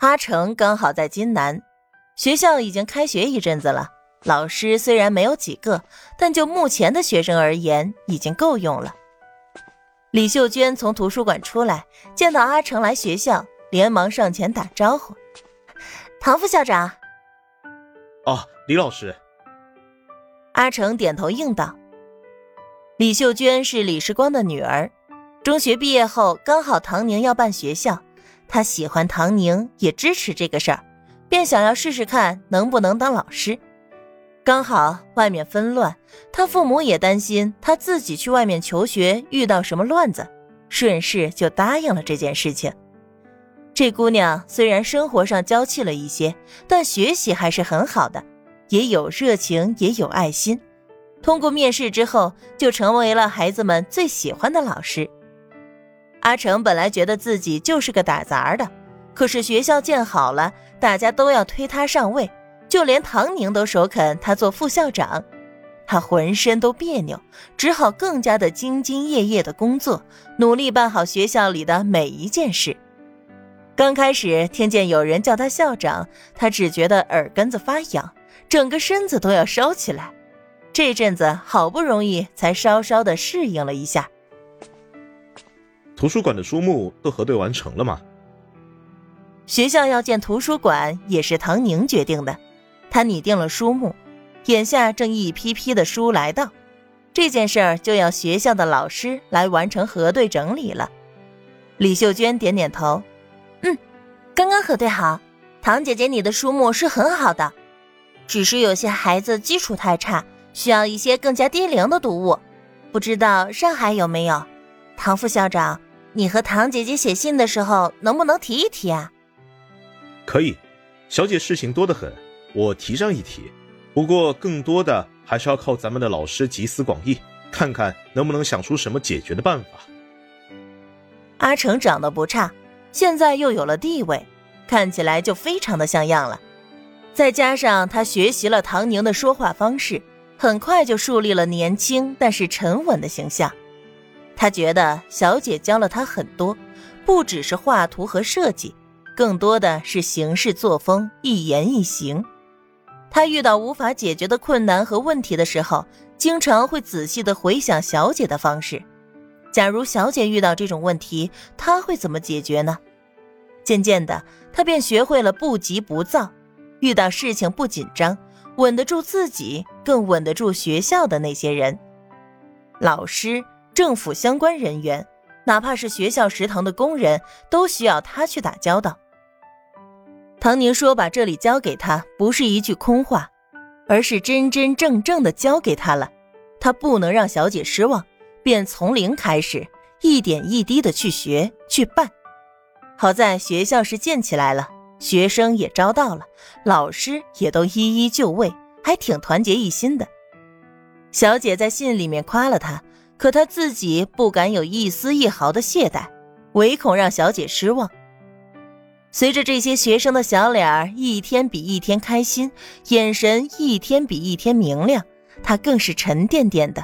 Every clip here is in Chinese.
阿成刚好在金南，学校已经开学一阵子了。老师虽然没有几个，但就目前的学生而言，已经够用了。李秀娟从图书馆出来，见到阿成来学校，连忙上前打招呼：“唐副校长。”“哦，李老师。”阿成点头应道。李秀娟是李时光的女儿，中学毕业后刚好唐宁要办学校，他喜欢唐宁，也支持这个事儿，便想要试试看能不能当老师。刚好外面纷乱，他父母也担心他自己去外面求学遇到什么乱子，顺势就答应了这件事情。这姑娘虽然生活上娇气了一些，但学习还是很好的，也有热情，也有爱心。通过面试之后，就成为了孩子们最喜欢的老师。阿成本来觉得自己就是个打杂的，可是学校建好了，大家都要推他上位。就连唐宁都首肯他做副校长，他浑身都别扭，只好更加的兢兢业业的工作，努力办好学校里的每一件事。刚开始听见有人叫他校长，他只觉得耳根子发痒，整个身子都要烧起来。这阵子好不容易才稍稍的适应了一下。图书馆的书目都核对完成了吗？学校要建图书馆也是唐宁决定的。他拟定了书目，眼下正一批批的书来到，这件事儿就要学校的老师来完成核对整理了。李秀娟点点头，嗯，刚刚核对好。唐姐姐，你的书目是很好的，只是有些孩子基础太差，需要一些更加低龄的读物。不知道上海有没有？唐副校长，你和唐姐姐写信的时候能不能提一提啊？可以，小姐事情多得很。我提上一提，不过更多的还是要靠咱们的老师集思广益，看看能不能想出什么解决的办法。阿成长得不差，现在又有了地位，看起来就非常的像样了。再加上他学习了唐宁的说话方式，很快就树立了年轻但是沉稳的形象。他觉得小姐教了他很多，不只是画图和设计，更多的是行事作风、一言一行。他遇到无法解决的困难和问题的时候，经常会仔细的回想小姐的方式。假如小姐遇到这种问题，他会怎么解决呢？渐渐的，他便学会了不急不躁，遇到事情不紧张，稳得住自己，更稳得住学校的那些人，老师、政府相关人员，哪怕是学校食堂的工人，都需要他去打交道。唐宁说：“把这里交给他，不是一句空话，而是真真正正的交给他了。他不能让小姐失望，便从零开始，一点一滴的去学去办。好在学校是建起来了，学生也招到了，老师也都一一就位，还挺团结一心的。小姐在信里面夸了他，可他自己不敢有一丝一毫的懈怠，唯恐让小姐失望。”随着这些学生的小脸儿一天比一天开心，眼神一天比一天明亮，他更是沉甸甸的，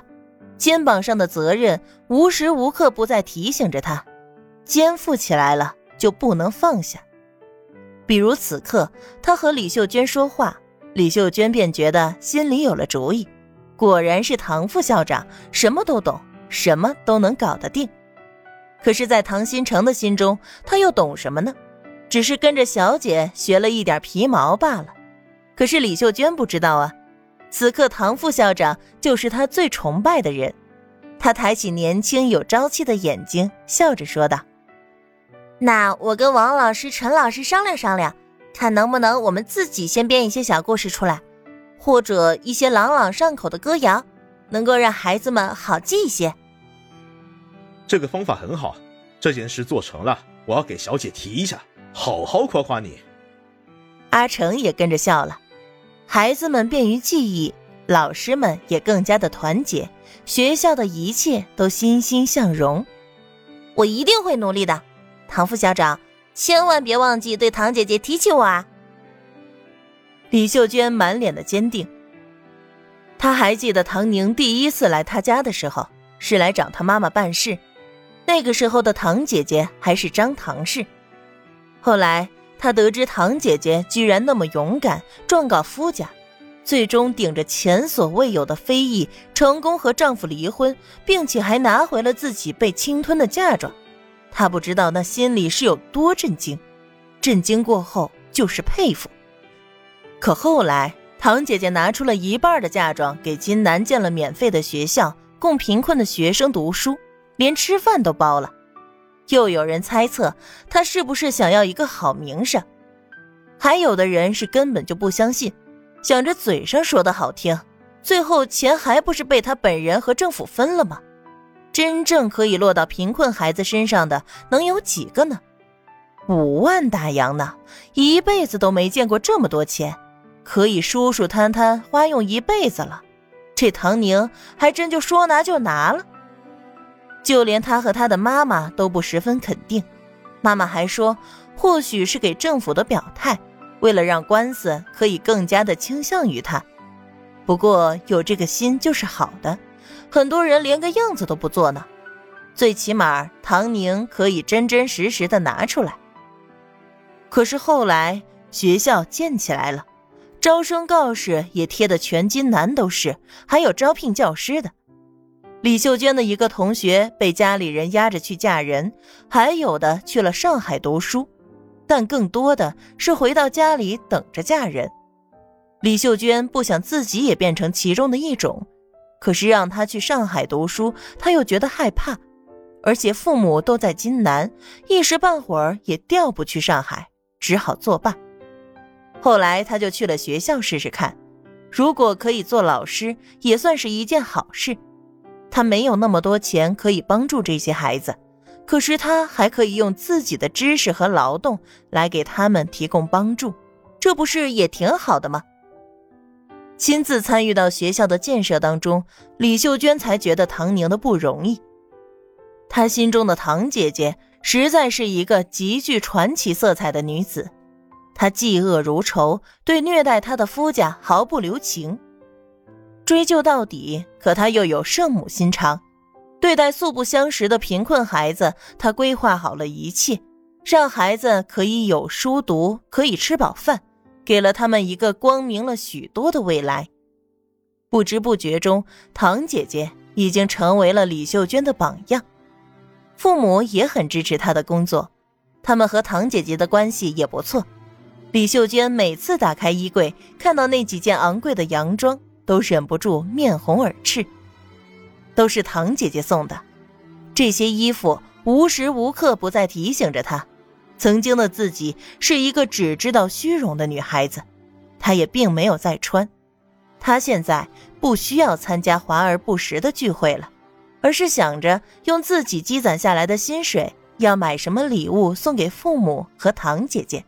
肩膀上的责任无时无刻不在提醒着他，肩负起来了就不能放下。比如此刻，他和李秀娟说话，李秀娟便觉得心里有了主意，果然是唐副校长，什么都懂，什么都能搞得定。可是，在唐新成的心中，他又懂什么呢？只是跟着小姐学了一点皮毛罢了，可是李秀娟不知道啊，此刻唐副校长就是她最崇拜的人。她抬起年轻有朝气的眼睛，笑着说道：“那我跟王老师、陈老师商量商量，看能不能我们自己先编一些小故事出来，或者一些朗朗上口的歌谣，能够让孩子们好记一些。”这个方法很好，这件事做成了，我要给小姐提一下。好好夸夸你，阿成也跟着笑了。孩子们便于记忆，老师们也更加的团结，学校的一切都欣欣向荣。我一定会努力的，唐副校长，千万别忘记对唐姐姐提起我啊！李秀娟满脸的坚定。她还记得唐宁第一次来她家的时候，是来找她妈妈办事，那个时候的唐姐姐还是张唐氏。后来，她得知唐姐姐居然那么勇敢，状告夫家，最终顶着前所未有的非议，成功和丈夫离婚，并且还拿回了自己被侵吞的嫁妆。她不知道那心里是有多震惊，震惊过后就是佩服。可后来，唐姐姐拿出了一半的嫁妆给金南建了免费的学校，供贫困的学生读书，连吃饭都包了。又有人猜测她是不是想要一个好名声，还有的人是根本就不相信，想着嘴上说的好听，最后钱还不是被她本人和政府分了吗？真正可以落到贫困孩子身上的能有几个呢？五万大洋呢，一辈子都没见过这么多钱。可以舒舒坦坦花用一辈子了，这唐宁还真就说拿就拿了。就连他和他的妈妈都不十分肯定，妈妈还说或许是给政府的表态，为了让官司可以更加的倾向于他。不过有这个心就是好的，很多人连个样子都不做呢，最起码唐宁可以真真实实的拿出来。可是后来学校建起来了。招生告示也贴的全金南都是，还有招聘教师的。李秀娟的一个同学被家里人压着去嫁人，还有的去了上海读书，但更多的是回到家里等着嫁人。李秀娟不想自己也变成其中的一种，可是让她去上海读书，她又觉得害怕，而且父母都在金南，一时半会儿也调不去上海，只好作罢。后来他就去了学校试试看，如果可以做老师，也算是一件好事。他没有那么多钱可以帮助这些孩子，可是他还可以用自己的知识和劳动来给他们提供帮助，这不是也挺好的吗？亲自参与到学校的建设当中，李秀娟才觉得唐宁的不容易。她心中的唐姐姐实在是一个极具传奇色彩的女子。他嫉恶如仇，对虐待他的夫家毫不留情。追究到底，可他又有圣母心肠，对待素不相识的贫困孩子，他规划好了一切，让孩子可以有书读，可以吃饱饭，给了他们一个光明了许多的未来。不知不觉中，唐姐姐已经成为了李秀娟的榜样，父母也很支持她的工作，他们和唐姐姐的关系也不错。李秀娟每次打开衣柜，看到那几件昂贵的洋装，都忍不住面红耳赤。都是唐姐姐送的，这些衣服无时无刻不在提醒着她，曾经的自己是一个只知道虚荣的女孩子。她也并没有再穿，她现在不需要参加华而不实的聚会了，而是想着用自己积攒下来的薪水，要买什么礼物送给父母和唐姐姐。